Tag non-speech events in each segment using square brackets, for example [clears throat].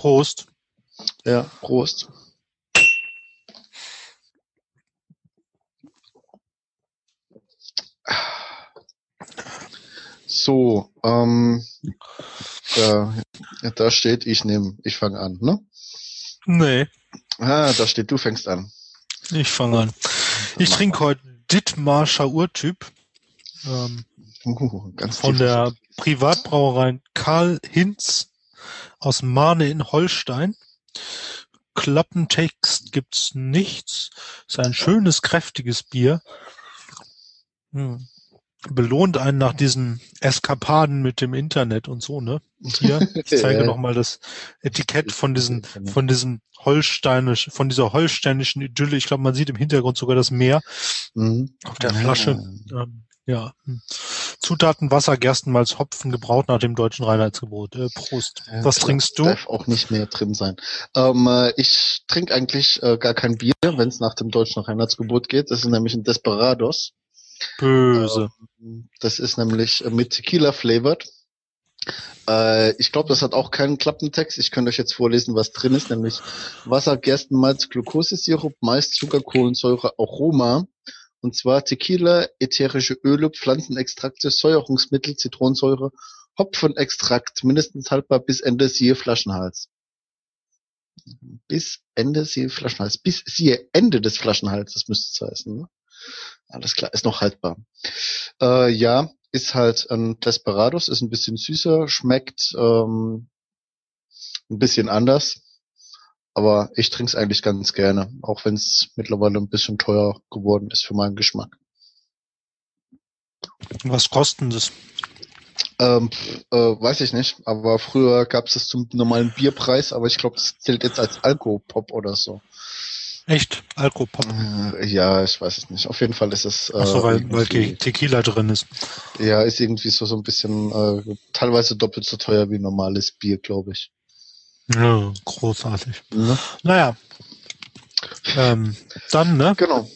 Prost. Ja, Prost. So, ähm, da, da steht, ich nehme, ich fange an, ne? Nee, Ah, da steht, du fängst an. ich fange an. Ich trinke heute Dithmarscher Urtyp ähm, [laughs] Uh, von der Privatbrauerei Karl Hinz aus Mahne in Holstein. Klappentext gibt's nichts. Ist ein schönes, kräftiges Bier. Hm. Belohnt einen nach diesen Eskapaden mit dem Internet und so, ne? Hier, [laughs] ich zeige Ja. nochmal das Etikett von diesen, von diesem holsteinisch, von dieser holsteinischen Idylle. Ich glaube, man sieht im Hintergrund sogar das Meer Mhm. auf der Flasche. Ähm, ja. Zutaten Wasser, Gerstenmalz, Hopfen, gebraut nach dem deutschen Reinheitsgebot. Äh, Prost. Ja, Was trinkst du? Darf auch nicht mehr drin sein. Ähm, äh, ich trinke eigentlich äh, gar kein Bier, wenn es nach dem deutschen Reinheitsgebot geht. Das ist nämlich ein Desperados. Böse. Das ist nämlich äh, mit Tequila flavored. Äh, ich glaube, das hat auch keinen Klappentext. Ich könnte euch jetzt vorlesen, was drin ist, nämlich Wasser, Gerstenmalz, Glukosesirup, Mais, Zucker, Kohlensäure, Aroma. Und zwar Tequila, ätherische Öle, Pflanzenextrakte, Säuerungsmittel, Zitronensäure, Hopfenextrakt, mindestens haltbar bis Ende siehe Flaschenhals. Bis Ende siehe Flaschenhals. Bis siehe Ende des Flaschenhalses müsste es heißen. Ne? Alles klar, ist noch haltbar. Äh, ja, ist halt ein Desperados, ist ein bisschen süßer, schmeckt ähm, ein bisschen anders. Aber ich trinke es eigentlich ganz gerne, auch wenn es mittlerweile ein bisschen teuer geworden ist für meinen Geschmack. Was kosten das? Ähm, äh, weiß ich nicht, aber früher gab es das zum normalen Bierpreis, aber ich glaube, das zählt jetzt als Alkopop oder so. Echt? Alkopop. Äh, ja, ich weiß es nicht. Auf jeden Fall ist es. Äh, Ach so, weil, weil Tequila drin ist. Ja, ist irgendwie so, so ein bisschen äh, teilweise doppelt so teuer wie normales Bier, glaube ich. Ja, großartig. Ne? Naja. Ähm, dann, ne? Genau.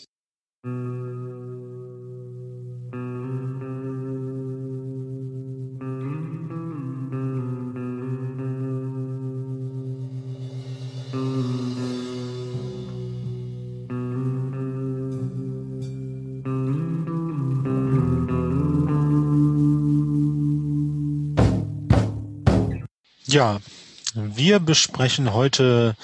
Wir besprechen heute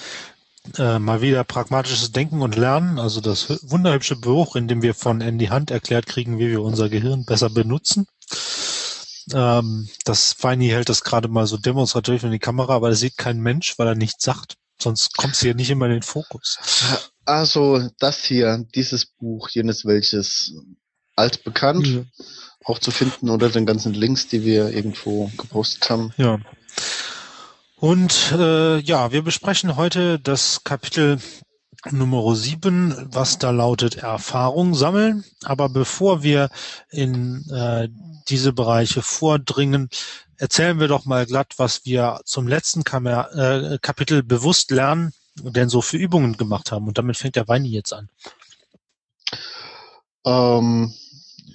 äh, mal wieder pragmatisches Denken und Lernen, also das hü- wunderhübsche Buch, in dem wir von Andy Hand erklärt kriegen, wie wir unser Gehirn besser benutzen. Ähm, das Feini hält das gerade mal so demonstrativ in die Kamera, aber da sieht kein Mensch, weil er nichts sagt. Sonst kommst du hier nicht immer in den Fokus. Also das hier, dieses Buch, jenes welches altbekannt, auch zu finden unter den ganzen Links, die wir irgendwo gepostet haben. Ja. Und äh, ja, wir besprechen heute das Kapitel Nummer 7, was da lautet Erfahrung sammeln. Aber bevor wir in äh, diese Bereiche vordringen, erzählen wir doch mal glatt, was wir zum letzten Kamer äh, Kapitel bewusst lernen, denn so für Übungen gemacht haben. Und damit fängt der Weini jetzt an. Ähm,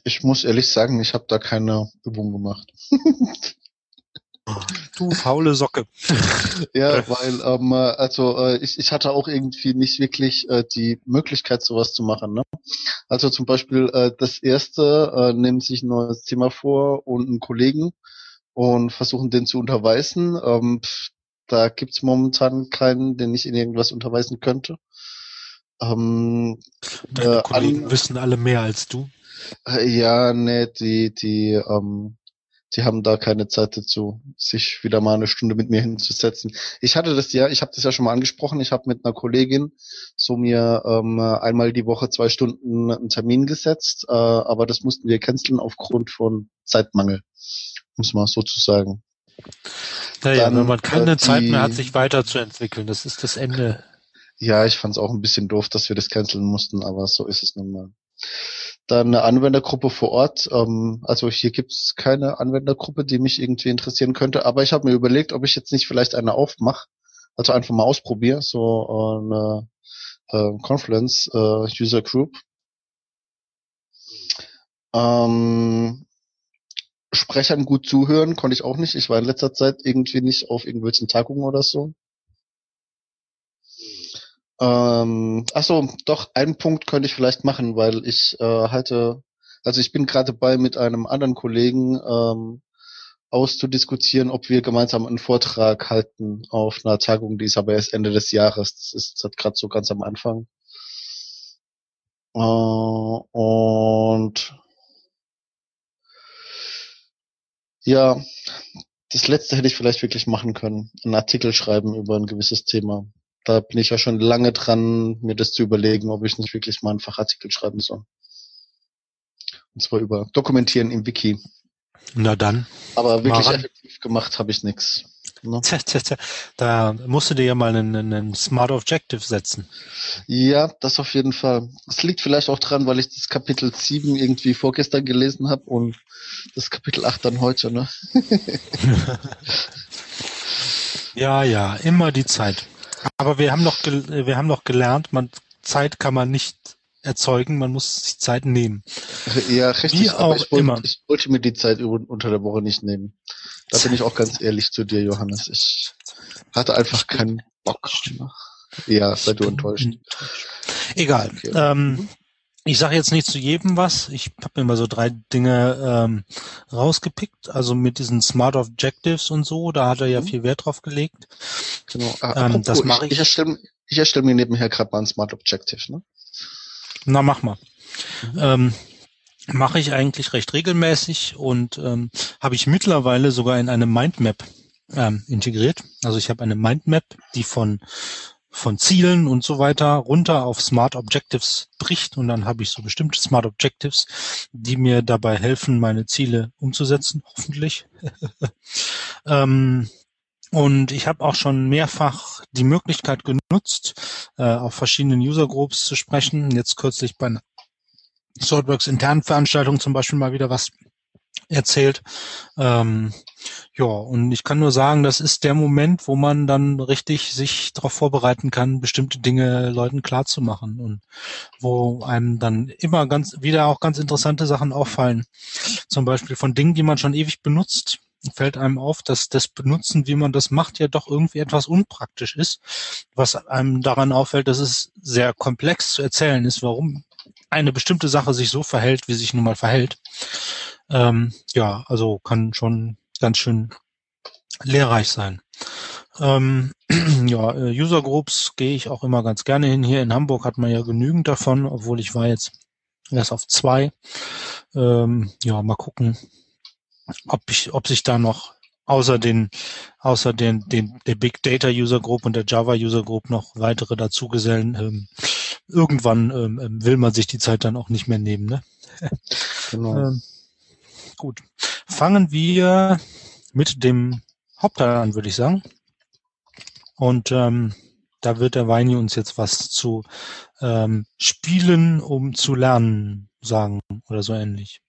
ich muss ehrlich sagen, ich habe da keine Übung gemacht. [laughs] Du faule Socke. [laughs] Ja, weil ähm, äh, also äh, ich, ich hatte auch irgendwie nicht wirklich äh, die Möglichkeit, sowas zu machen. Ne? Also zum Beispiel äh, das erste, äh, nehmen sich ein neues Thema vor und einen Kollegen und versuchen den zu unterweisen. Ähm, pff, da gibt's momentan keinen, den ich in irgendwas unterweisen könnte. Ähm, Deine äh, Kollegen an- wissen alle mehr als du. äh, ja, nee, die, die, ähm, die haben da keine Zeit dazu, sich wieder mal eine Stunde mit mir hinzusetzen. Ich hatte das ja, ich habe das ja schon mal angesprochen, ich habe mit einer Kollegin so mir ähm, einmal die Woche zwei Stunden einen Termin gesetzt, äh, aber das mussten wir canceln aufgrund von Zeitmangel, muss man so zu sagen. Naja, Dann, wenn man keine äh, Zeit mehr hat, sich weiterzuentwickeln, das ist das Ende. Ja, ich fand es auch ein bisschen doof, dass wir das canceln mussten, aber so ist es nun mal. Dann eine Anwendergruppe vor Ort. Ähm, also hier gibt's keine Anwendergruppe, die mich irgendwie interessieren könnte, aber ich habe mir überlegt, ob ich jetzt nicht vielleicht eine aufmache, also einfach mal ausprobiere, so eine äh, Conference äh, User Group. Ähm, Sprechern gut zuhören konnte ich auch nicht. Ich war in letzter Zeit irgendwie nicht auf irgendwelchen Tagungen oder so. Ähm, ach so, doch, einen Punkt könnte ich vielleicht machen, weil ich äh, halte, also ich bin gerade dabei mit einem anderen Kollegen ähm, auszudiskutieren, ob wir gemeinsam einen Vortrag halten auf einer Tagung, die ist aber erst Ende des Jahres. Das ist halt gerade so ganz am Anfang. Äh, und ja, das letzte hätte ich vielleicht wirklich machen können. Einen Artikel schreiben über ein gewisses Thema. Da bin ich ja schon lange dran, mir das zu überlegen, ob ich nicht wirklich mal einen Fachartikel schreiben soll. Und zwar über Dokumentieren im Wiki. Na dann. Aber wirklich effektiv gemacht habe ich nichts. Ne? Da musst du dir ja mal einen, einen Smart Objective setzen. Ja, das auf jeden Fall. Es liegt vielleicht auch dran, weil ich das Kapitel 7 irgendwie vorgestern gelesen habe und das Kapitel 8 dann heute, ne? [laughs] ja, ja, immer die Zeit. Aber wir haben noch, wir haben noch gelernt, man, Zeit kann man nicht erzeugen, man muss sich Zeit nehmen. Ja, richtig, Wie auch ich wollte, immer. ich wollte mir die Zeit unter der Woche nicht nehmen. Da bin ich auch ganz ehrlich zu dir, Johannes. Ich hatte einfach keinen Bock. Ja, sei du enttäuscht. Egal. Okay. Ähm, mhm. Ich sage jetzt nicht zu jedem was. Ich habe mir mal so drei Dinge ähm, rausgepickt. Also mit diesen Smart Objectives und so, da hat er ja mhm. viel Wert drauf gelegt. Genau. Ah, ähm, das mache ich. Ich erstelle, ich erstelle mir nebenher gerade mal ein Smart Objective. Ne? Na, mach mal. Mhm. Ähm, mache ich eigentlich recht regelmäßig und ähm, habe ich mittlerweile sogar in eine Mindmap ähm, integriert. Also ich habe eine Mindmap, die von von Zielen und so weiter runter auf Smart Objectives bricht und dann habe ich so bestimmte Smart Objectives, die mir dabei helfen, meine Ziele umzusetzen, hoffentlich. [laughs] ähm, und ich habe auch schon mehrfach die Möglichkeit genutzt, äh, auf verschiedenen User Groups zu sprechen. Jetzt kürzlich bei einer Swordworks internen Veranstaltung zum Beispiel mal wieder was erzählt. Ähm, ja, und ich kann nur sagen, das ist der Moment, wo man dann richtig sich darauf vorbereiten kann, bestimmte Dinge Leuten klarzumachen und wo einem dann immer ganz wieder auch ganz interessante Sachen auffallen. Zum Beispiel von Dingen, die man schon ewig benutzt, fällt einem auf, dass das Benutzen, wie man das macht, ja doch irgendwie etwas unpraktisch ist. Was einem daran auffällt, dass es sehr komplex zu erzählen ist, warum eine bestimmte Sache sich so verhält, wie sich nun mal verhält. Ähm, ja, also kann schon ganz schön lehrreich sein. Ähm, [clears throat] ja, äh, User Groups gehe ich auch immer ganz gerne hin. Hier in Hamburg hat man ja genügend davon, obwohl ich war jetzt erst auf zwei. Ähm, ja, mal gucken, ob ich, ob sich da noch außer den, außer den, den, der Big Data User Group und der Java User Group noch weitere dazugesellen. Ähm, irgendwann ähm, ähm, will man sich die Zeit dann auch nicht mehr nehmen. Ne? Genau. [laughs] ähm, gut. Fangen wir mit dem Hauptteil an, würde ich sagen. Und ähm, da wird der Weini uns jetzt was zu ähm, Spielen, um zu lernen, sagen oder so ähnlich.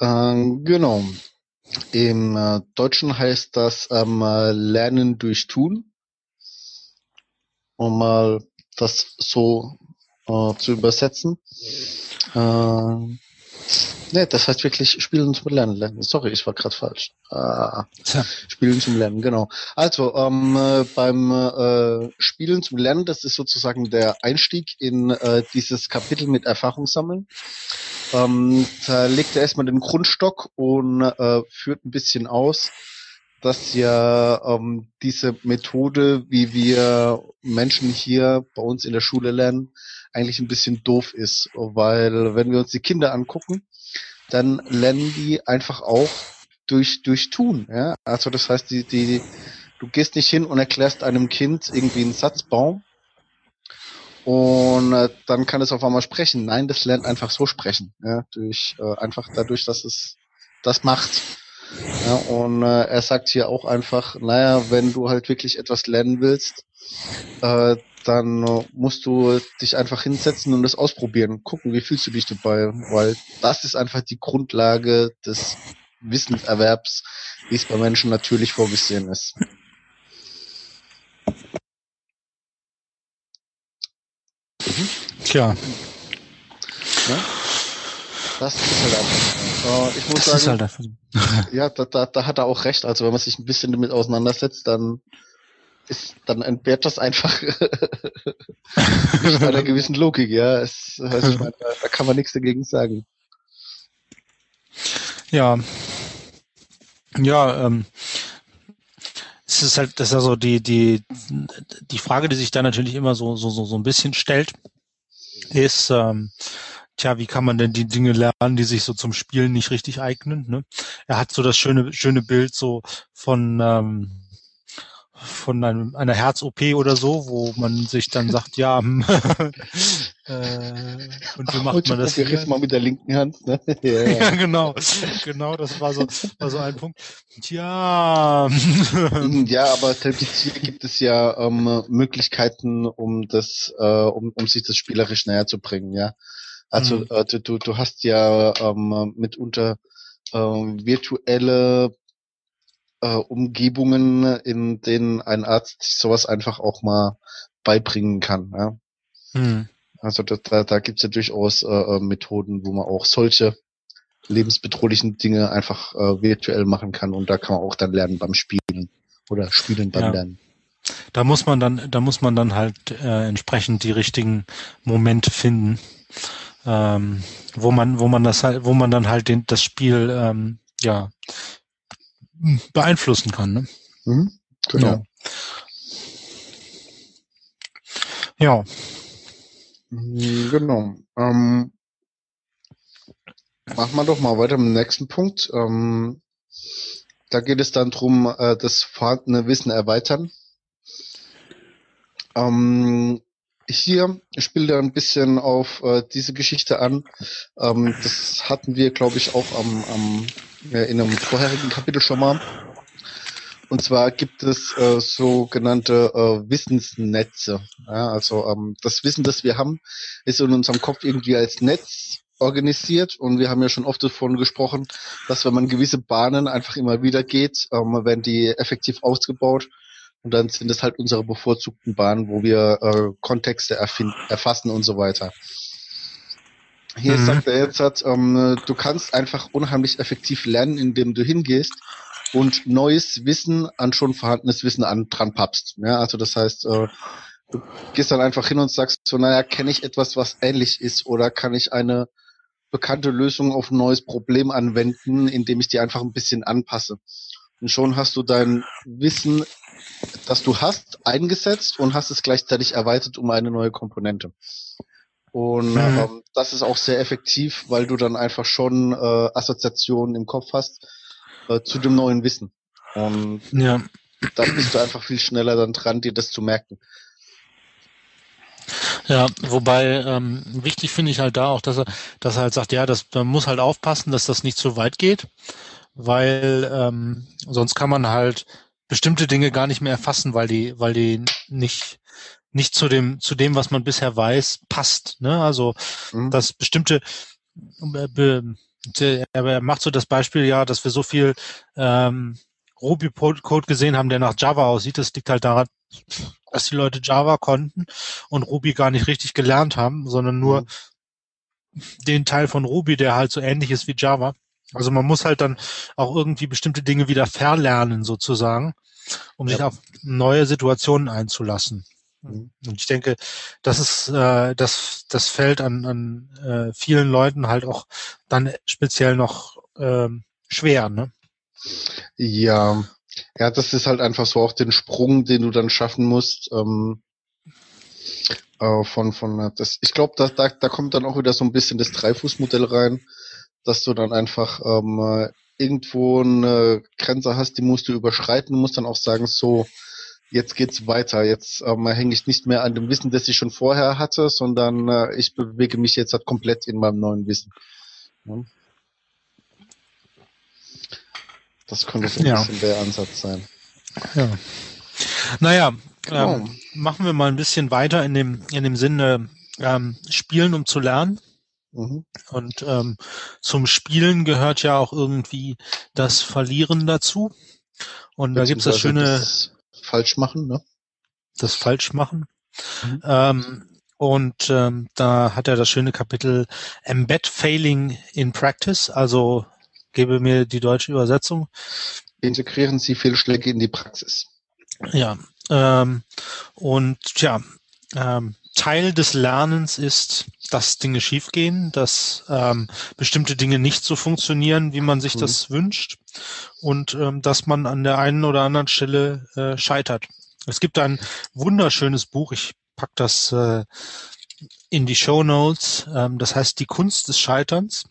Ähm, genau. Im äh, Deutschen heißt das ähm, Lernen durch Tun. Um mal das so äh, zu übersetzen. Äh, Ne, das heißt wirklich Spielen zum Lernen. lernen. Sorry, ich war gerade falsch. Ah, Spielen zum Lernen, genau. Also ähm, äh, beim äh, Spielen zum Lernen, das ist sozusagen der Einstieg in äh, dieses Kapitel mit Erfahrung sammeln. Ähm, da legt er erstmal den Grundstock und äh, führt ein bisschen aus, dass ja ähm, diese Methode, wie wir Menschen hier bei uns in der Schule lernen, eigentlich ein bisschen doof ist, weil wenn wir uns die Kinder angucken, dann lernen die einfach auch durch durch tun, ja? Also das heißt, die die du gehst nicht hin und erklärst einem Kind irgendwie einen Satzbaum und äh, dann kann es auf einmal sprechen. Nein, das lernt einfach so sprechen, ja? Durch äh, einfach dadurch, dass es das macht. Ja, und äh, er sagt hier auch einfach, naja, wenn du halt wirklich etwas lernen willst, äh, dann äh, musst du dich einfach hinsetzen und das ausprobieren, gucken, wie fühlst du dich dabei, weil das ist einfach die Grundlage des Wissenserwerbs, wie es bei Menschen natürlich vorgesehen ist. Tja. Ja? Das ist halt einfach. Äh, ich muss das sagen, halt [laughs] ja, da, da, da hat er auch recht. Also wenn man sich ein bisschen damit auseinandersetzt, dann ist, dann entbehrt das einfach [laughs] einer gewissen Logik, ja. Es, also ich meine, da, da kann man nichts dagegen sagen. Ja. Ja, ähm, es ist halt, das ist also die, die, die Frage, die sich da natürlich immer so, so, so, so ein bisschen stellt, ist, ähm, tja, wie kann man denn die Dinge lernen, die sich so zum Spielen nicht richtig eignen? Ne? Er hat so das schöne, schöne Bild so von, ähm, von einem, einer Herz-OP oder so, wo man sich dann sagt, ja, hm, [laughs] äh, und wie macht Heute man das? Jetzt mal mit der linken Hand. Ne? [laughs] ja, ja. ja, genau, genau, das war so, war so ein Punkt. Tja. ja, aber selbst hier gibt es ja ähm, Möglichkeiten, um das, äh, um, um sich das spielerisch näher zu bringen, ja. Also mhm. äh, du, du hast ja ähm, mitunter äh, virtuelle äh, Umgebungen, in denen ein Arzt sowas einfach auch mal beibringen kann. Ja? Mhm. Also da, da, da gibt es ja durchaus äh, äh, Methoden, wo man auch solche lebensbedrohlichen Dinge einfach äh, virtuell machen kann und da kann man auch dann lernen beim Spielen oder Spielen beim ja. Lernen. Da muss man dann, da muss man dann halt äh, entsprechend die richtigen Momente finden, ähm, wo man, wo man das halt, wo man dann halt den, das Spiel ähm, ja beeinflussen kann. Ne? Mhm, genau. Ja. ja. Mhm, genau. Ähm, machen wir doch mal weiter mit dem nächsten Punkt. Ähm, da geht es dann drum, äh, das vorhandene Wissen erweitern. Ähm, hier spielt er ein bisschen auf äh, diese Geschichte an. Ähm, das hatten wir, glaube ich, auch am, am ja, in einem vorherigen Kapitel schon mal. Und zwar gibt es äh, sogenannte äh, Wissensnetze. Ja, also ähm, das Wissen, das wir haben, ist in unserem Kopf irgendwie als Netz organisiert und wir haben ja schon oft davon gesprochen, dass wenn man gewisse Bahnen einfach immer wieder geht, ähm, werden die effektiv ausgebaut und dann sind es halt unsere bevorzugten Bahnen, wo wir äh, Kontexte erfassen und so weiter. Hier mhm. sagt er jetzt, hat, ähm, du kannst einfach unheimlich effektiv lernen, indem du hingehst und neues Wissen an schon vorhandenes Wissen an dran pappst. Ja, also das heißt, äh, du gehst dann einfach hin und sagst so, naja, kenne ich etwas, was ähnlich ist oder kann ich eine bekannte Lösung auf ein neues Problem anwenden, indem ich die einfach ein bisschen anpasse. Und schon hast du dein Wissen, das du hast, eingesetzt und hast es gleichzeitig erweitert um eine neue Komponente. Und mhm. ähm, das ist auch sehr effektiv, weil du dann einfach schon äh, Assoziationen im Kopf hast äh, zu dem neuen Wissen. Und ja. dann bist du einfach viel schneller dann dran, dir das zu merken. Ja, wobei ähm, wichtig finde ich halt da auch, dass er, dass er halt sagt, ja, das, man muss halt aufpassen, dass das nicht zu weit geht, weil ähm, sonst kann man halt bestimmte Dinge gar nicht mehr erfassen, weil die, weil die nicht nicht zu dem zu dem, was man bisher weiß, passt. Ne? Also mhm. dass bestimmte er macht so das Beispiel ja, dass wir so viel ähm, Ruby-Code gesehen haben, der nach Java aussieht. Das liegt halt daran, dass die Leute Java konnten und Ruby gar nicht richtig gelernt haben, sondern nur mhm. den Teil von Ruby, der halt so ähnlich ist wie Java. Also man muss halt dann auch irgendwie bestimmte Dinge wieder verlernen sozusagen, um ja. sich auf neue Situationen einzulassen. Mhm. Und ich denke, das ist äh, das das fällt an, an äh, vielen Leuten halt auch dann speziell noch ähm, schwer, ne? Ja, ja, das ist halt einfach so auch den Sprung, den du dann schaffen musst. Ähm, äh, von von das. Ich glaube, da, da da kommt dann auch wieder so ein bisschen das Dreifußmodell rein, dass du dann einfach ähm, irgendwo eine Grenze hast, die musst du überschreiten, du musst dann auch sagen, so jetzt geht's weiter. Jetzt ähm, hänge ich nicht mehr an dem Wissen, das ich schon vorher hatte, sondern äh, ich bewege mich jetzt halt komplett in meinem neuen Wissen. Ja. Das könnte so ein ja. bisschen der Ansatz sein. Ja. Naja, genau. ähm, machen wir mal ein bisschen weiter in dem, in dem Sinne ähm, Spielen, um zu lernen. Mhm. Und ähm, zum Spielen gehört ja auch irgendwie das Verlieren dazu. Und da gibt's das schöne. Das falsch machen, ne? Das falsch machen. Mhm. Ähm, und ähm, da hat er das schöne Kapitel Embed Failing in Practice, also gebe mir die deutsche Übersetzung. Integrieren Sie Fehlschläge in die Praxis. Ja, Ähm, und ja, ähm, Teil des Lernens ist, dass Dinge schiefgehen, dass ähm, bestimmte Dinge nicht so funktionieren, wie man sich mhm. das wünscht und ähm, dass man an der einen oder anderen Stelle äh, scheitert. Es gibt ein wunderschönes Buch, ich pack das äh, in die Show Notes, ähm, das heißt Die Kunst des Scheiterns.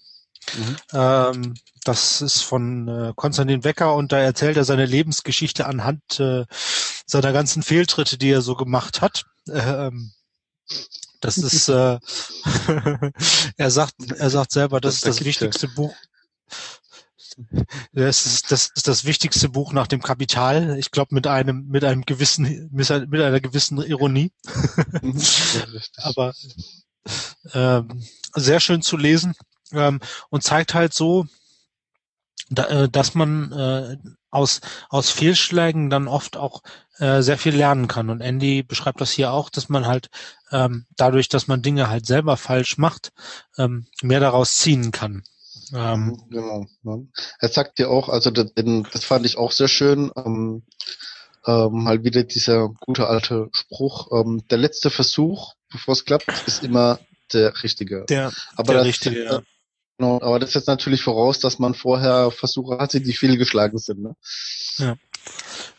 Mhm. Ähm, das ist von äh, Konstantin Wecker und da erzählt er seine Lebensgeschichte anhand äh, seiner ganzen Fehltritte, die er so gemacht hat. Ähm, das ist, äh, [laughs] er sagt, er sagt selber, das, das ist das wichtigste Buch. Das ist, das ist das wichtigste Buch nach dem Kapital. Ich glaube mit einem mit einem gewissen mit einer gewissen Ironie. Mhm. [laughs] Aber ähm, sehr schön zu lesen ähm, und zeigt halt so, da, äh, dass man äh, aus aus Fehlschlägen dann oft auch äh, sehr viel lernen kann. Und Andy beschreibt das hier auch, dass man halt ähm, dadurch, dass man Dinge halt selber falsch macht, ähm, mehr daraus ziehen kann. Ähm, genau. Ja. Er sagt ja auch, also das, das fand ich auch sehr schön, ähm, ähm, mal wieder dieser gute alte Spruch, ähm, der letzte Versuch, bevor es klappt, ist immer der richtige. Der, aber der das, richtige, ja. Genau, aber das setzt natürlich voraus, dass man vorher Versuche hatte, die fehlgeschlagen sind. Ne? Ja.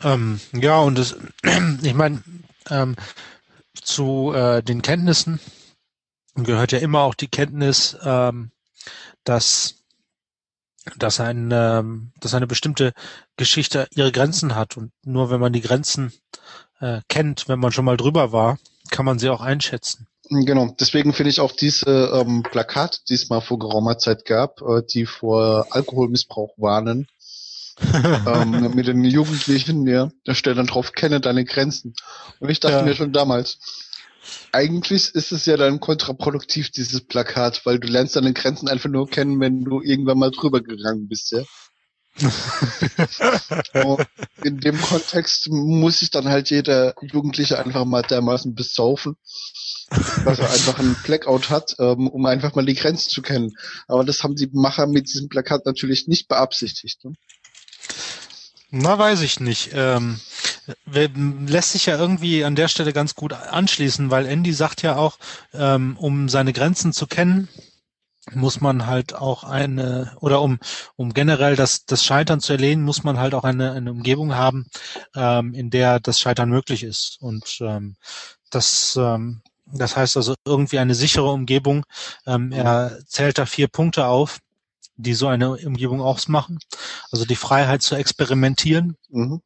Ähm, ja, und das, [clears throat] ich meine, ähm, zu äh, den Kenntnissen gehört ja immer auch die Kenntnis, ähm, dass dass ein ähm, dass eine bestimmte Geschichte ihre Grenzen hat und nur wenn man die Grenzen äh, kennt, wenn man schon mal drüber war, kann man sie auch einschätzen. Genau, deswegen finde ich auch diese ähm, Plakate, die es mal vor geraumer Zeit gab, äh, die vor Alkoholmissbrauch warnen, [laughs] ähm, mit den Jugendlichen, ja, da steht dann drauf, kenne deine Grenzen. Und ich dachte ja. mir schon damals, eigentlich ist es ja dann kontraproduktiv, dieses Plakat, weil du lernst deine Grenzen einfach nur kennen, wenn du irgendwann mal drüber gegangen bist, ja. [laughs] in dem Kontext muss sich dann halt jeder Jugendliche einfach mal dermaßen besaufen, dass er einfach einen Blackout hat, ähm, um einfach mal die Grenzen zu kennen. Aber das haben die Macher mit diesem Plakat natürlich nicht beabsichtigt. Ne? Na, weiß ich nicht. Ähm, lässt sich ja irgendwie an der Stelle ganz gut anschließen, weil Andy sagt ja auch, ähm, um seine Grenzen zu kennen, muss man halt auch eine, oder um, um generell das, das Scheitern zu erlehnen, muss man halt auch eine, eine Umgebung haben, ähm, in der das Scheitern möglich ist. Und ähm, das, ähm, das heißt also irgendwie eine sichere Umgebung. Ähm, er zählt da vier Punkte auf die so eine Umgebung ausmachen. Also die Freiheit zu experimentieren, mhm.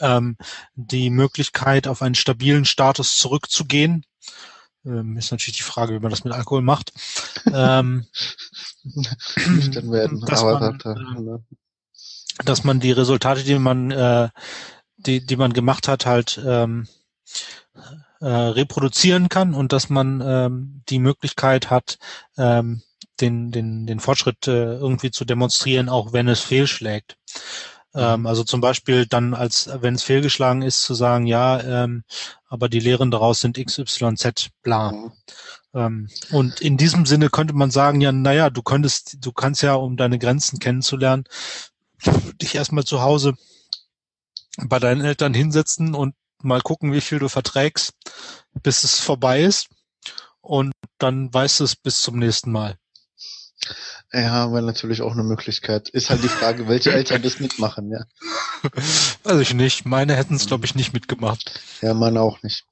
ähm, die Möglichkeit, auf einen stabilen Status zurückzugehen. Ähm, ist natürlich die Frage, wie man das mit Alkohol macht. ähm, werden, dass, man, äh, dass man die Resultate, die man, äh, die, die man gemacht hat, halt ähm, äh, reproduzieren kann und dass man ähm, die Möglichkeit hat, ähm, den, den, den Fortschritt äh, irgendwie zu demonstrieren, auch wenn es fehlschlägt. Ähm, mhm. also zum Beispiel dann, als wenn es fehlgeschlagen ist, zu sagen, ja, ähm, aber die Lehren daraus sind XYZ, bla. Mhm. Ähm, und in diesem Sinne könnte man sagen, ja, naja, du könntest, du kannst ja, um deine Grenzen kennenzulernen, dich erstmal zu Hause bei deinen Eltern hinsetzen und mal gucken, wie viel du verträgst, bis es vorbei ist. Und dann weißt du es bis zum nächsten Mal. Ja, wäre natürlich auch eine Möglichkeit. Ist halt die Frage, welche [laughs] Eltern das mitmachen, ja. Weiß ich nicht. Meine hätten es, glaube ich, nicht mitgemacht. Ja, meine auch nicht.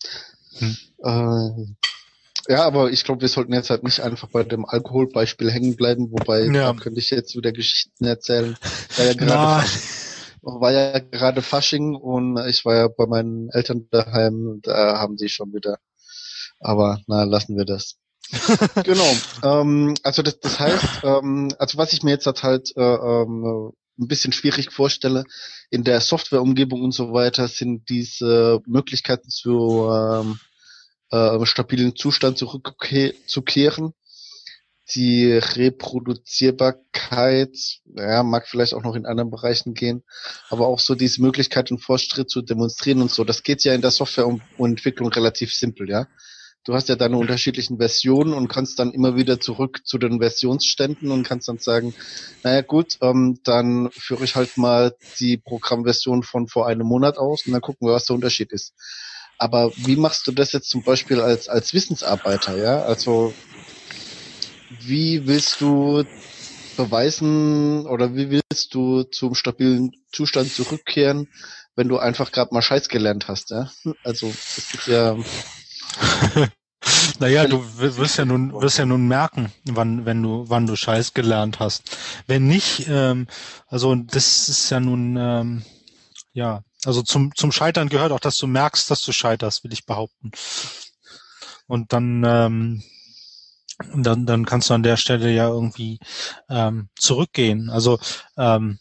Hm. Äh, ja, aber ich glaube, wir sollten jetzt halt nicht einfach bei dem Alkoholbeispiel hängen bleiben, wobei ja. da könnte ich jetzt wieder Geschichten erzählen. War ja gerade [laughs] war ja gerade Fasching und ich war ja bei meinen Eltern daheim, da haben die schon wieder. Aber na, lassen wir das. [laughs] genau. Ähm, also das, das heißt, ähm, also was ich mir jetzt halt äh, ähm, ein bisschen schwierig vorstelle, in der Softwareumgebung und so weiter sind diese Möglichkeiten zu ähm, äh, stabilen Zustand zurückzukehren. Die Reproduzierbarkeit, ja, mag vielleicht auch noch in anderen Bereichen gehen, aber auch so diese Möglichkeit, einen Fortschritt zu demonstrieren und so, das geht ja in der Softwareentwicklung relativ simpel, ja. Du hast ja deine unterschiedlichen Versionen und kannst dann immer wieder zurück zu den Versionsständen und kannst dann sagen, naja gut, ähm, dann führe ich halt mal die Programmversion von vor einem Monat aus und dann gucken wir, was der Unterschied ist. Aber wie machst du das jetzt zum Beispiel als, als Wissensarbeiter, ja? Also wie willst du beweisen oder wie willst du zum stabilen Zustand zurückkehren, wenn du einfach gerade mal Scheiß gelernt hast, ja? Also das ist ja Naja, du wirst ja nun wirst ja nun merken, wann wenn du wann du Scheiß gelernt hast. Wenn nicht, ähm, also das ist ja nun ähm, ja also zum zum Scheitern gehört auch, dass du merkst, dass du scheiterst, will ich behaupten. Und dann ähm, dann dann kannst du an der Stelle ja irgendwie ähm, zurückgehen. Also ähm,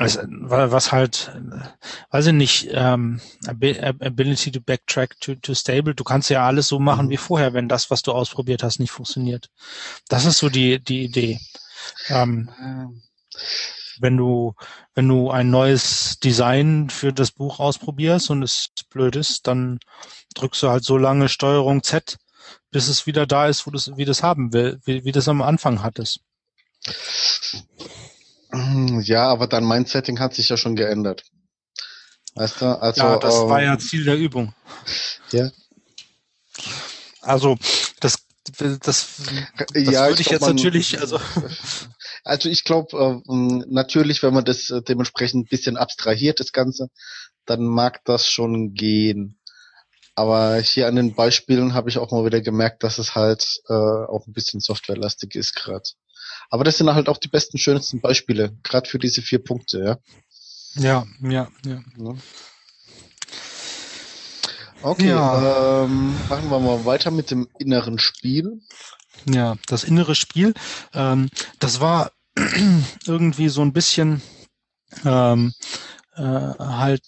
was, was halt, weiß ich nicht, ähm, Ability to backtrack to, to stable, du kannst ja alles so machen mhm. wie vorher, wenn das, was du ausprobiert hast, nicht funktioniert. Das ist so die, die Idee. Ähm, ähm. wenn du, wenn du ein neues Design für das Buch ausprobierst und es blöd ist, dann drückst du halt so lange Steuerung Z, bis es wieder da ist, wo du wie das haben will, wie, wie das am Anfang hattest. Ja, aber dein Mindsetting hat sich ja schon geändert. Weißt du? Also, ja, das ähm, war ja Ziel der Übung. Ja. Also, das, das, das ja, würde ich, ich jetzt man, natürlich, also. [laughs] Also ich glaube, äh, natürlich, wenn man das äh, dementsprechend ein bisschen abstrahiert, das Ganze, dann mag das schon gehen. Aber hier an den Beispielen habe ich auch mal wieder gemerkt, dass es halt äh, auch ein bisschen softwarelastig ist gerade. Aber das sind halt auch die besten, schönsten Beispiele, gerade für diese vier Punkte, ja. Ja, ja, ja. ja. Okay, ja. Ähm, machen wir mal weiter mit dem inneren Spiel. Ja, das innere Spiel, ähm, das war [clears throat] irgendwie so ein bisschen ähm, äh, halt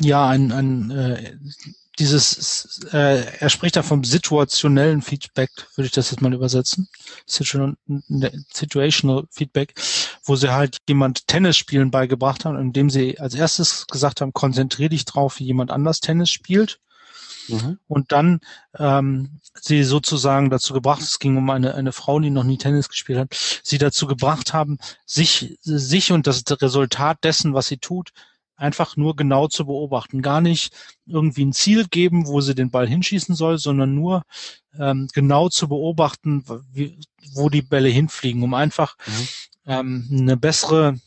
ja ein, ein äh, dieses, äh, er spricht da vom situationellen Feedback, würde ich das jetzt mal übersetzen. Situational Feedback, wo sie halt jemand Tennis spielen beigebracht haben, indem sie als erstes gesagt haben, konzentrier dich drauf, wie jemand anders Tennis spielt. Mhm. Und dann ähm, sie sozusagen dazu gebracht, es ging um eine, eine Frau, die noch nie Tennis gespielt hat, sie dazu gebracht haben, sich, sich und das Resultat dessen, was sie tut, einfach nur genau zu beobachten. Gar nicht irgendwie ein Ziel geben, wo sie den Ball hinschießen soll, sondern nur ähm, genau zu beobachten, wie, wo die Bälle hinfliegen, um einfach mhm. ähm, eine bessere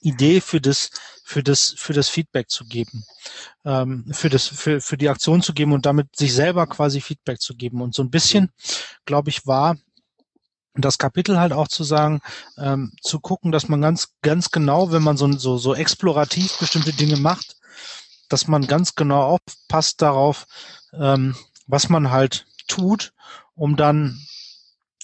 Idee für das für das für das Feedback zu geben, ähm, für das für für die Aktion zu geben und damit sich selber quasi Feedback zu geben und so ein bisschen, glaube ich, war das Kapitel halt auch zu sagen, ähm, zu gucken, dass man ganz, ganz genau, wenn man so, so, so explorativ bestimmte Dinge macht, dass man ganz genau aufpasst darauf, ähm, was man halt tut, um dann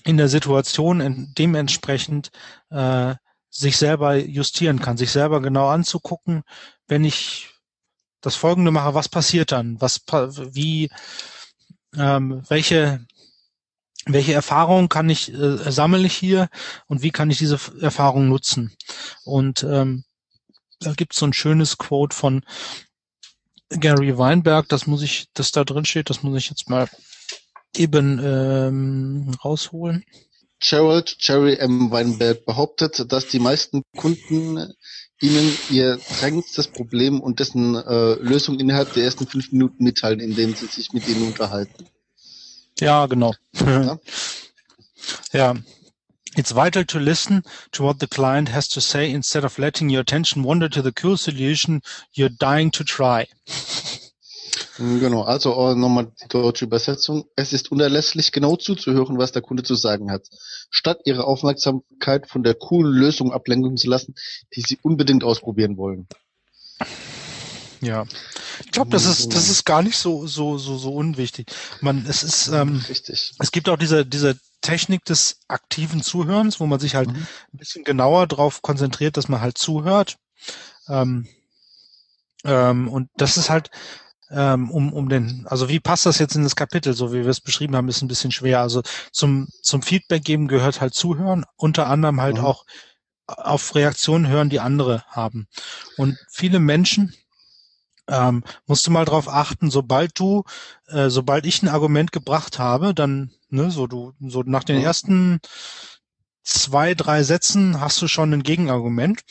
in der Situation dementsprechend äh, sich selber justieren kann, sich selber genau anzugucken, wenn ich das Folgende mache, was passiert dann? Was, wie, ähm, welche welche Erfahrungen kann ich äh, sammle ich hier und wie kann ich diese Erfahrung nutzen? Und ähm, da gibt es so ein schönes Quote von Gary Weinberg, das muss ich, das da drin steht, das muss ich jetzt mal eben ähm, rausholen. Gerald Jerry M. Weinberg behauptet, dass die meisten Kunden ihnen ihr drängendstes Problem und dessen äh, Lösung innerhalb der ersten fünf Minuten mitteilen, indem sie sich mit ihnen unterhalten. Ja, genau. Ja. [laughs] ja. It's vital to listen to what the client has to say instead of letting your attention wander to the cool solution you're dying to try. [laughs] Genau, also äh, nochmal die deutsche Übersetzung. Es ist unerlässlich, genau zuzuhören, was der Kunde zu sagen hat, statt ihre Aufmerksamkeit von der coolen Lösung ablenken zu lassen, die sie unbedingt ausprobieren wollen. Ja, ich glaube, das ist das ist gar nicht so so so so unwichtig. Man, es ist ähm, richtig. Es gibt auch diese diese Technik des aktiven Zuhörens, wo man sich halt mhm. ein bisschen genauer darauf konzentriert, dass man halt zuhört. Ähm, ähm, und das ist halt ähm, um, um den, also wie passt das jetzt in das Kapitel, so wie wir es beschrieben haben, ist ein bisschen schwer. Also zum, zum Feedback geben gehört halt zuhören, unter anderem halt mhm. auch auf Reaktionen hören, die andere haben. Und viele Menschen ähm, musst du mal drauf achten, sobald du, äh, sobald ich ein Argument gebracht habe, dann, ne, so du, so nach den ersten zwei, drei Sätzen hast du schon ein Gegenargument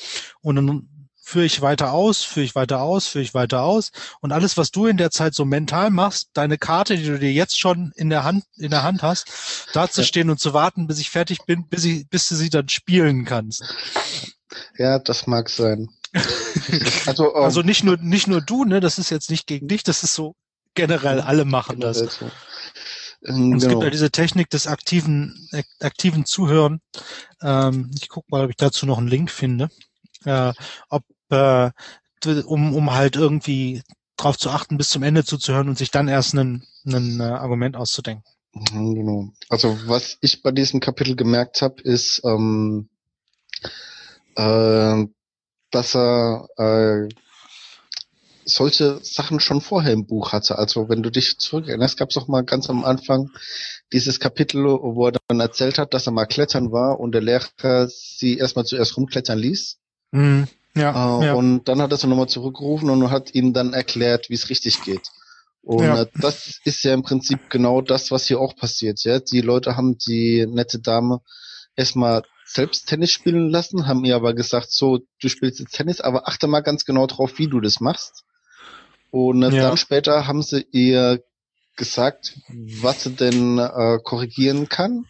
und dann führe ich weiter aus, führe ich weiter aus, führe ich weiter aus und alles, was du in der Zeit so mental machst, deine Karte, die du dir jetzt schon in der Hand, in der Hand hast, da zu stehen und zu warten, bis ich fertig bin, bis ich, bis du sie dann spielen kannst. Ja, das mag sein. Also, ähm, also nicht nur, nicht nur du, ne, das ist jetzt nicht gegen dich, das ist so generell, alle machen das. So. Und es gibt ja diese Technik des aktiven, aktiven Zuhören. Ähm, ich guck mal, ob ich dazu noch einen Link finde. Äh, ob, äh, um, um halt irgendwie drauf zu achten, bis zum Ende zuzuhören und sich dann erst ein, ein äh, Argument auszudenken. Mhm, genau. Also was ich bei diesem Kapitel gemerkt habe, ist, ähm, äh, dass er äh, solche Sachen schon vorher im Buch hatte. Also wenn du dich zurückerinnerst, gab es doch mal ganz am Anfang dieses Kapitel, wo er dann erzählt hat, dass er mal klettern war und der Lehrer sie erstmal zuerst rumklettern ließ. Mhm. Ja, äh, ja. Und dann hat er sie nochmal zurückgerufen und hat ihnen dann erklärt, wie es richtig geht. Und ja. das ist ja im Prinzip genau das, was hier auch passiert. Ja, die Leute haben die nette Dame erstmal selbst Tennis spielen lassen, haben ihr aber gesagt, so, du spielst jetzt Tennis, aber achte mal ganz genau drauf, wie du das machst. Und ja. dann später haben sie ihr gesagt, was sie denn äh, korrigieren kann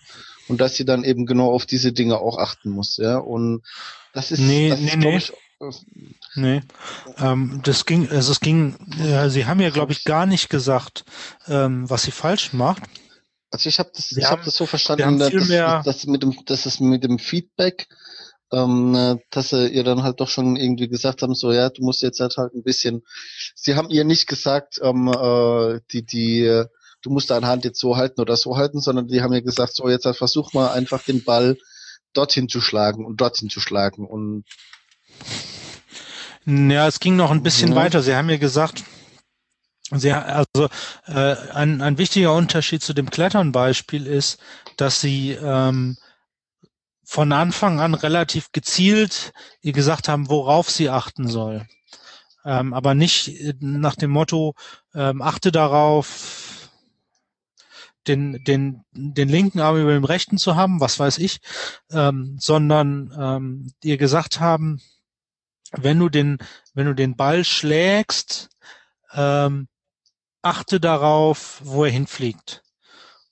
und dass sie dann eben genau auf diese Dinge auch achten muss, ja. Und das ist, nee, das nee, ist, nee. Ich, äh, nee. Ähm, das ging, also es ging, äh, sie haben ja, glaube ich, gar nicht gesagt, ähm, was sie falsch macht. Also ich habe das, wir ich habe das so verstanden, dass, dass, mit dem, dass es mit dem Feedback ähm, dass sie ihr dann halt doch schon irgendwie gesagt haben, so ja, du musst jetzt halt, halt ein bisschen. Sie haben ihr nicht gesagt, ähm, äh, die die du musst deine Hand jetzt so halten oder so halten, sondern die haben ihr gesagt, so jetzt halt versuch mal einfach den Ball dorthin zu schlagen und dorthin zu schlagen und ja, es ging noch ein bisschen ja. weiter. Sie haben mir gesagt, Sie, also äh, ein, ein wichtiger Unterschied zu dem Klettern-Beispiel ist, dass Sie ähm, von Anfang an relativ gezielt ihr gesagt haben, worauf sie achten soll. Ähm, aber nicht äh, nach dem Motto, ähm, achte darauf, den, den, den linken Arm über dem rechten zu haben, was weiß ich, ähm, sondern ähm, ihr gesagt haben, wenn du den, wenn du den Ball schlägst, ähm, achte darauf, wo er hinfliegt.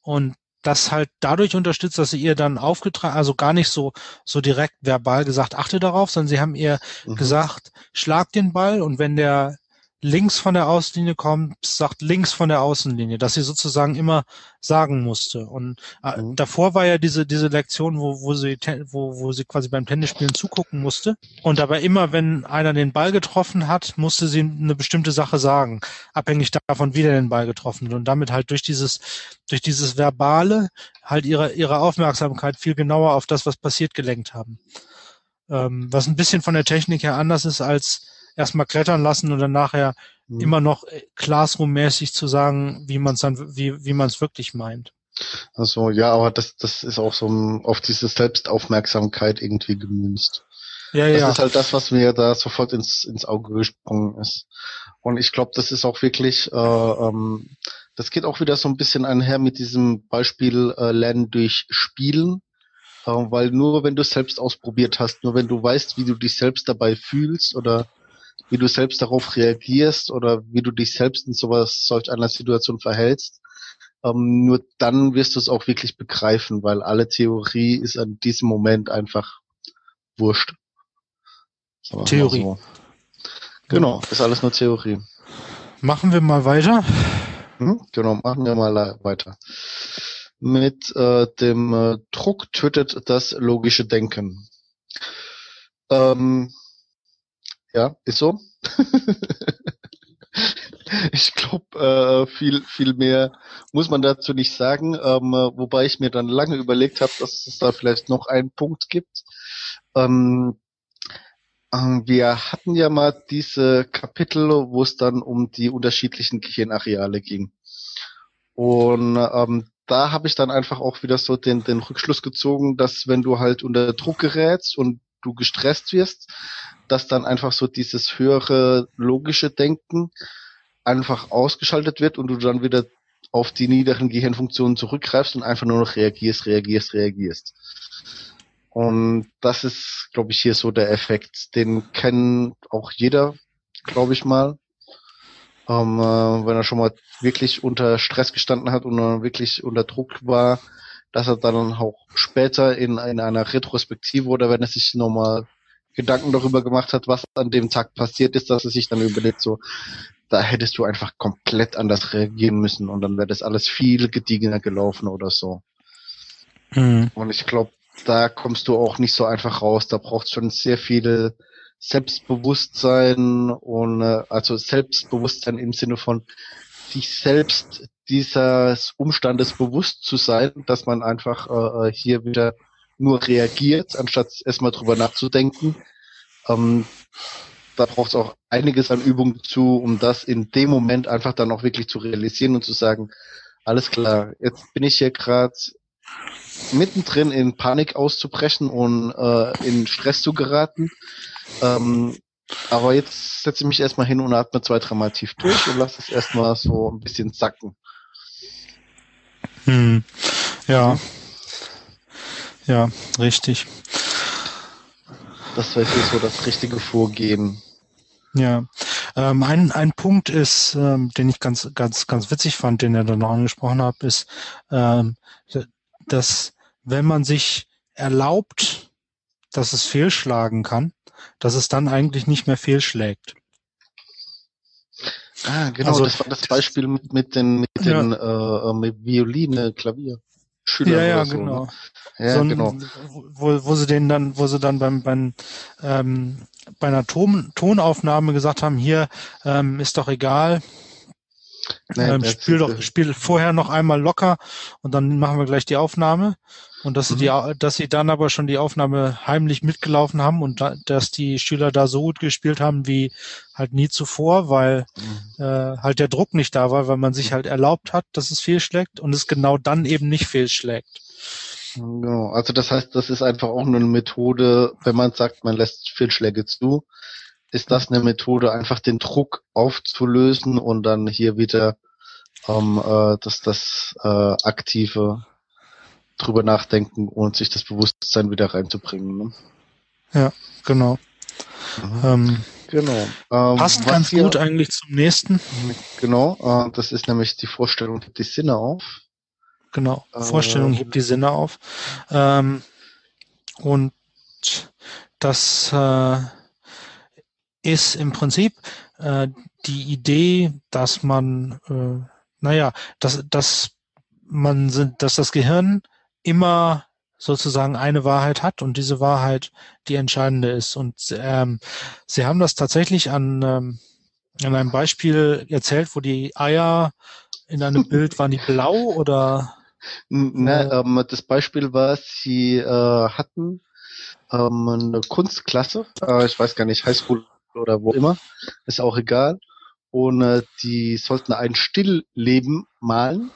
Und das halt dadurch unterstützt, dass sie ihr dann aufgetragen, also gar nicht so, so direkt verbal gesagt, achte darauf, sondern sie haben ihr mhm. gesagt, schlag den Ball und wenn der links von der Außenlinie kommt, sagt links von der Außenlinie, dass sie sozusagen immer sagen musste. Und äh, mhm. davor war ja diese diese Lektion, wo wo sie wo wo sie quasi beim Tennisspielen zugucken musste. Und dabei immer, wenn einer den Ball getroffen hat, musste sie eine bestimmte Sache sagen, abhängig davon, wie der den Ball getroffen hat. Und damit halt durch dieses durch dieses verbale halt ihre ihre Aufmerksamkeit viel genauer auf das, was passiert, gelenkt haben. Ähm, was ein bisschen von der Technik her anders ist als erstmal klettern lassen und dann nachher mhm. immer noch äh, Classroom-mäßig zu sagen, wie man es dann, wie, wie man es wirklich meint. Also ja, aber das, das ist auch so auf diese Selbstaufmerksamkeit irgendwie gemünzt. Ja, das ja. ist halt das, was mir da sofort ins, ins Auge gesprungen ist. Und ich glaube, das ist auch wirklich, äh, ähm, das geht auch wieder so ein bisschen einher mit diesem Beispiel äh, Lernen durch Spielen. Äh, weil nur wenn du es selbst ausprobiert hast, nur wenn du weißt, wie du dich selbst dabei fühlst oder wie du selbst darauf reagierst oder wie du dich selbst in sowas, solch einer Situation verhältst. Ähm, nur dann wirst du es auch wirklich begreifen, weil alle Theorie ist an diesem Moment einfach wurscht. Theorie. So. Genau, ist alles nur Theorie. Machen wir mal weiter. Mhm, genau, machen wir mal weiter. Mit äh, dem äh, Druck tötet das logische Denken. Ähm, ja, ist so. [laughs] ich glaube, äh, viel, viel mehr muss man dazu nicht sagen, ähm, wobei ich mir dann lange überlegt habe, dass es da vielleicht noch einen Punkt gibt. Ähm, äh, wir hatten ja mal diese Kapitel, wo es dann um die unterschiedlichen Gehirnareale ging. Und ähm, da habe ich dann einfach auch wieder so den, den Rückschluss gezogen, dass wenn du halt unter Druck gerätst und du gestresst wirst, dass dann einfach so dieses höhere logische Denken einfach ausgeschaltet wird und du dann wieder auf die niederen Gehirnfunktionen zurückgreifst und einfach nur noch reagierst, reagierst, reagierst. Und das ist, glaube ich, hier so der Effekt. Den kennen auch jeder, glaube ich mal. Ähm, äh, wenn er schon mal wirklich unter Stress gestanden hat und wirklich unter Druck war, dass er dann auch später in, in einer Retrospektive oder wenn er sich nochmal Gedanken darüber gemacht hat, was an dem Tag passiert ist, dass er sich dann überlegt, so, da hättest du einfach komplett anders reagieren müssen und dann wäre das alles viel gediegener gelaufen oder so. Mhm. Und ich glaube, da kommst du auch nicht so einfach raus. Da braucht schon sehr viel Selbstbewusstsein und äh, also Selbstbewusstsein im Sinne von sich selbst dieses Umstandes bewusst zu sein, dass man einfach äh, äh hier wieder nur reagiert, anstatt erstmal drüber nachzudenken. Ähm, da braucht es auch einiges an Übung zu, um das in dem Moment einfach dann auch wirklich zu realisieren und zu sagen, alles klar, jetzt bin ich hier gerade mittendrin in Panik auszubrechen und äh, in Stress zu geraten. Ähm, aber jetzt setze ich mich erstmal hin und atme zwei, dreimal tief durch und lasse es erstmal so ein bisschen sacken. Hm. Ja. Ja, richtig. Das wäre so das richtige Vorgehen. Ja, ähm, ein, ein Punkt ist, ähm, den ich ganz, ganz, ganz witzig fand, den er dann noch angesprochen hat, ist, ähm, dass wenn man sich erlaubt, dass es fehlschlagen kann, dass es dann eigentlich nicht mehr fehlschlägt. Ah, genau, also, das war das Beispiel mit, mit den, mit ja. den äh, äh mit Violine, Klavier. Schüler ja, ja, so, genau. Ne? Ja, so ein, genau. Wo, wo sie den dann, wo sie dann beim, beim ähm, bei einer Ton, Tonaufnahme gesagt haben, hier ähm, ist doch egal, Nee, ähm, spiel doch, spiel vorher noch einmal locker und dann machen wir gleich die Aufnahme. Und dass mhm. sie die, dass sie dann aber schon die Aufnahme heimlich mitgelaufen haben und da, dass die Schüler da so gut gespielt haben wie halt nie zuvor, weil mhm. äh, halt der Druck nicht da war, weil man sich halt erlaubt hat, dass es fehlschlägt und es genau dann eben nicht fehlschlägt. Genau, also das heißt, das ist einfach auch eine Methode, wenn man sagt, man lässt Fehlschläge zu, ist das eine Methode, einfach den Druck aufzulösen und dann hier wieder ähm, äh, das, das äh, aktive drüber nachdenken und sich das Bewusstsein wieder reinzubringen. Ne? Ja, genau. Mhm. Ähm, genau. Ähm, passt ganz hier, gut eigentlich zum nächsten. Genau, äh, das ist nämlich die Vorstellung, hebt die Sinne auf. Genau, Vorstellung äh, hebt die Sinne auf. Ähm, und das äh, ist im Prinzip äh, die Idee, dass man, äh, naja, dass, dass man sind, dass das Gehirn immer sozusagen eine Wahrheit hat und diese Wahrheit die entscheidende ist. Und ähm, sie haben das tatsächlich an, ähm, an einem Beispiel erzählt, wo die Eier in einem [laughs] Bild waren die blau oder? Ne, äh, ähm, das Beispiel war, sie äh, hatten ähm, eine Kunstklasse, äh, ich weiß gar nicht, Highschool oder wo immer, ist auch egal. Und äh, die sollten ein Stillleben malen.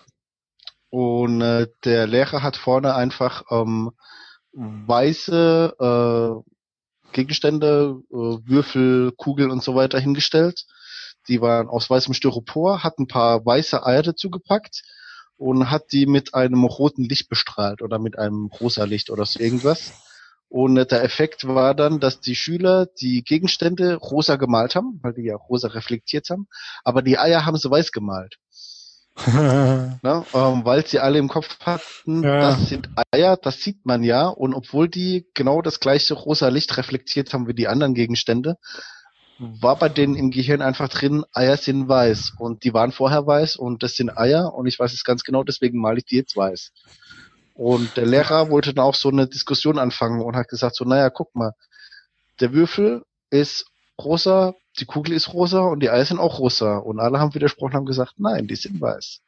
Und äh, der Lehrer hat vorne einfach ähm, weiße äh, Gegenstände, äh, Würfel, Kugeln und so weiter hingestellt. Die waren aus weißem Styropor, hat ein paar weiße Eier dazu gepackt und hat die mit einem roten Licht bestrahlt oder mit einem rosa Licht oder so irgendwas. Und der Effekt war dann, dass die Schüler die Gegenstände rosa gemalt haben, weil die ja rosa reflektiert haben, aber die Eier haben sie weiß gemalt. [laughs] ne? ähm, weil sie alle im Kopf hatten, ja. das sind Eier, das sieht man ja, und obwohl die genau das gleiche rosa Licht reflektiert haben wie die anderen Gegenstände, war bei denen im Gehirn einfach drin, Eier sind weiß und die waren vorher weiß und das sind Eier und ich weiß es ganz genau, deswegen male ich die jetzt weiß. Und der Lehrer wollte dann auch so eine Diskussion anfangen und hat gesagt so, naja, guck mal, der Würfel ist rosa, die Kugel ist rosa und die Eier sind auch rosa. Und alle haben widersprochen, haben gesagt, nein, die sind weiß.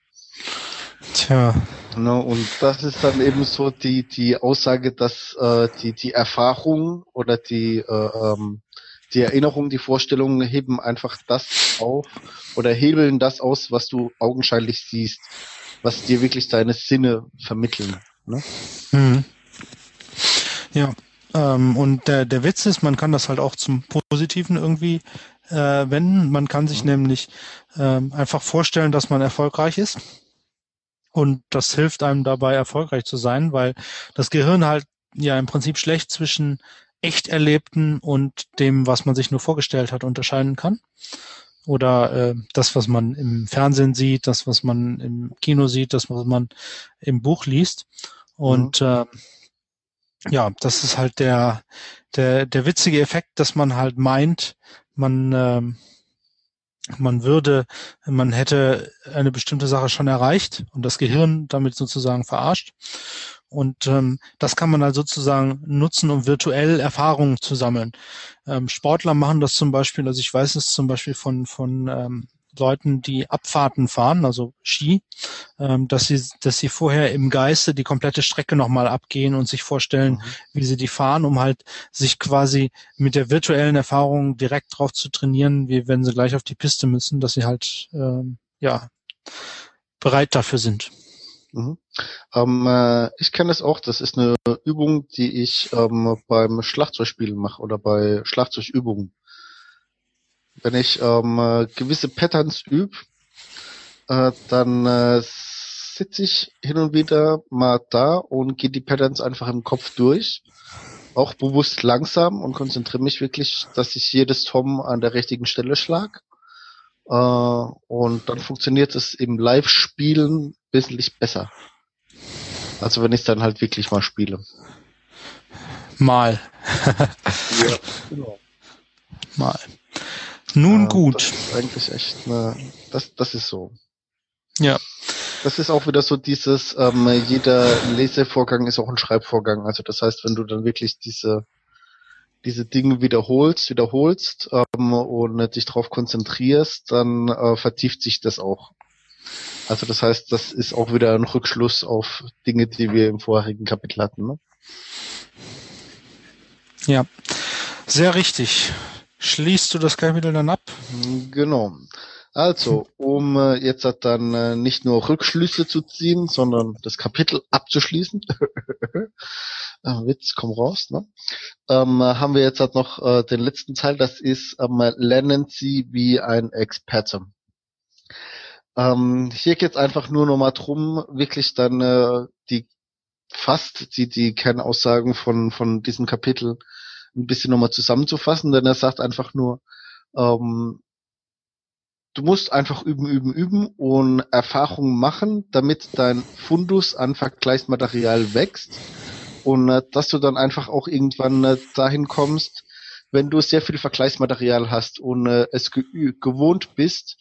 Tja. Ne, und das ist dann eben so die, die Aussage, dass äh, die, die Erfahrung oder die, äh, ähm, die Erinnerung, die Vorstellungen heben einfach das auf oder hebeln das aus, was du augenscheinlich siehst, was dir wirklich deine Sinne vermitteln. Ne? Mhm. Ja. Ähm, und der, der Witz ist, man kann das halt auch zum Positiven irgendwie äh, wenden. Man kann sich mhm. nämlich ähm, einfach vorstellen, dass man erfolgreich ist. Und das hilft einem dabei, erfolgreich zu sein, weil das Gehirn halt ja im Prinzip schlecht zwischen echt erlebten und dem, was man sich nur vorgestellt hat, unterscheiden kann. Oder äh, das, was man im Fernsehen sieht, das, was man im Kino sieht, das, was man im Buch liest. Und mhm. äh, ja, das ist halt der, der, der witzige Effekt, dass man halt meint, man, äh, man würde, man hätte eine bestimmte Sache schon erreicht und das Gehirn damit sozusagen verarscht. Und ähm, das kann man halt sozusagen nutzen, um virtuell Erfahrungen zu sammeln. Ähm, Sportler machen das zum Beispiel, also ich weiß es zum Beispiel von, von ähm, Leuten, die Abfahrten fahren, also Ski, ähm, dass sie, dass sie vorher im Geiste die komplette Strecke nochmal abgehen und sich vorstellen, mhm. wie sie die fahren, um halt sich quasi mit der virtuellen Erfahrung direkt drauf zu trainieren, wie wenn sie gleich auf die Piste müssen, dass sie halt ähm, ja bereit dafür sind. Mhm. Ähm, äh, ich kenne das auch. Das ist eine Übung, die ich ähm, beim Schlagzeugspielen mache oder bei Schlagzeugübungen. Wenn ich ähm, äh, gewisse Patterns übe, äh, dann äh, sitze ich hin und wieder mal da und gehe die Patterns einfach im Kopf durch. Auch bewusst langsam und konzentriere mich wirklich, dass ich jedes Tom an der richtigen Stelle schlag. Äh, und dann funktioniert es im Live-Spielen wesentlich besser. Also wenn ich es dann halt wirklich mal spiele. Mal. [laughs] ja, genau. Mal. Nun äh, gut. Das ist eigentlich echt, ne, das, das ist so. Ja. Das ist auch wieder so dieses, ähm, jeder Lesevorgang ist auch ein Schreibvorgang. Also das heißt, wenn du dann wirklich diese diese Dinge wiederholst, wiederholst ähm, und dich darauf konzentrierst, dann äh, vertieft sich das auch. Also das heißt, das ist auch wieder ein Rückschluss auf Dinge, die wir im vorherigen Kapitel hatten. Ne? Ja, sehr richtig. Schließt du das Kapitel dann ab? Genau. Also, um äh, jetzt dann äh, nicht nur Rückschlüsse zu ziehen, sondern das Kapitel abzuschließen, äh, [laughs] Witz, komm raus, ne? ähm, haben wir jetzt halt noch äh, den letzten Teil, das ist ähm, Lernen Sie wie ein Experte. Ähm, hier geht es einfach nur noch mal drum, wirklich dann äh, die fast die, die Kernaussagen von, von diesem Kapitel ein bisschen nochmal zusammenzufassen, denn er sagt einfach nur, ähm, du musst einfach üben, üben, üben und Erfahrungen machen, damit dein Fundus an Vergleichsmaterial wächst und äh, dass du dann einfach auch irgendwann äh, dahin kommst, wenn du sehr viel Vergleichsmaterial hast und äh, es ge gewohnt bist,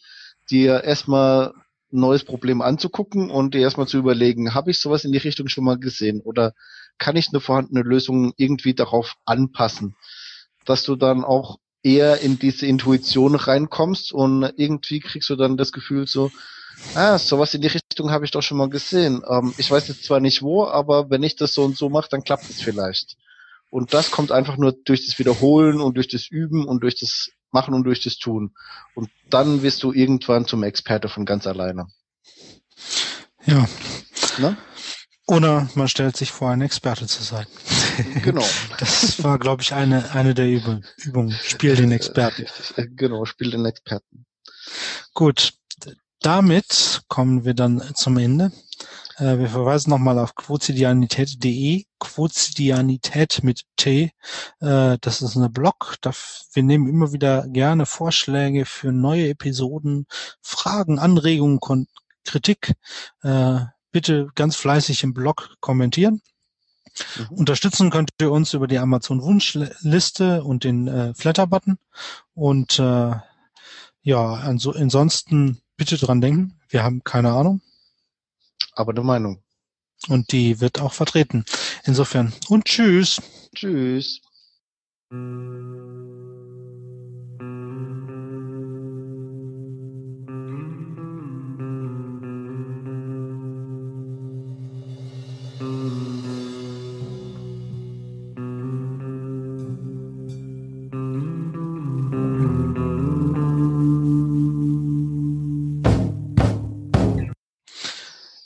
dir erstmal ein neues Problem anzugucken und dir erstmal zu überlegen, habe ich sowas in die Richtung schon mal gesehen oder kann ich eine vorhandene Lösung irgendwie darauf anpassen, dass du dann auch eher in diese Intuition reinkommst und irgendwie kriegst du dann das Gefühl so, ah, sowas in die Richtung habe ich doch schon mal gesehen. Ähm, ich weiß jetzt zwar nicht wo, aber wenn ich das so und so mache, dann klappt es vielleicht. Und das kommt einfach nur durch das Wiederholen und durch das Üben und durch das Machen und durch das Tun. Und dann wirst du irgendwann zum Experte von ganz alleine. Ja. Ne? Oder man stellt sich vor, ein Experte zu sein. [laughs] Genau. Das war, glaube ich, eine, eine der Übungen. Übung. Spiel den Experten. Genau, spiel den Experten. Gut. Damit kommen wir dann zum Ende. Äh, wir verweisen nochmal auf quotidianität.de, Quotidianität mit T. Äh, das ist eine Blog. Wir nehmen immer wieder gerne Vorschläge für neue Episoden, Fragen, Anregungen, Kritik. Äh, bitte ganz fleißig im Blog kommentieren. Mhm. Unterstützen könnt ihr uns über die Amazon Wunschliste und den äh, Flatter-Button. Und äh, ja, also ansonsten bitte dran denken, wir haben keine Ahnung aber eine Meinung. Und die wird auch vertreten. Insofern. Und tschüss. Tschüss.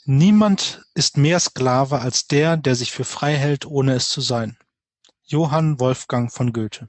Niemand ist mehr Sklave als der, der sich für frei hält, ohne es zu sein. Johann Wolfgang von Goethe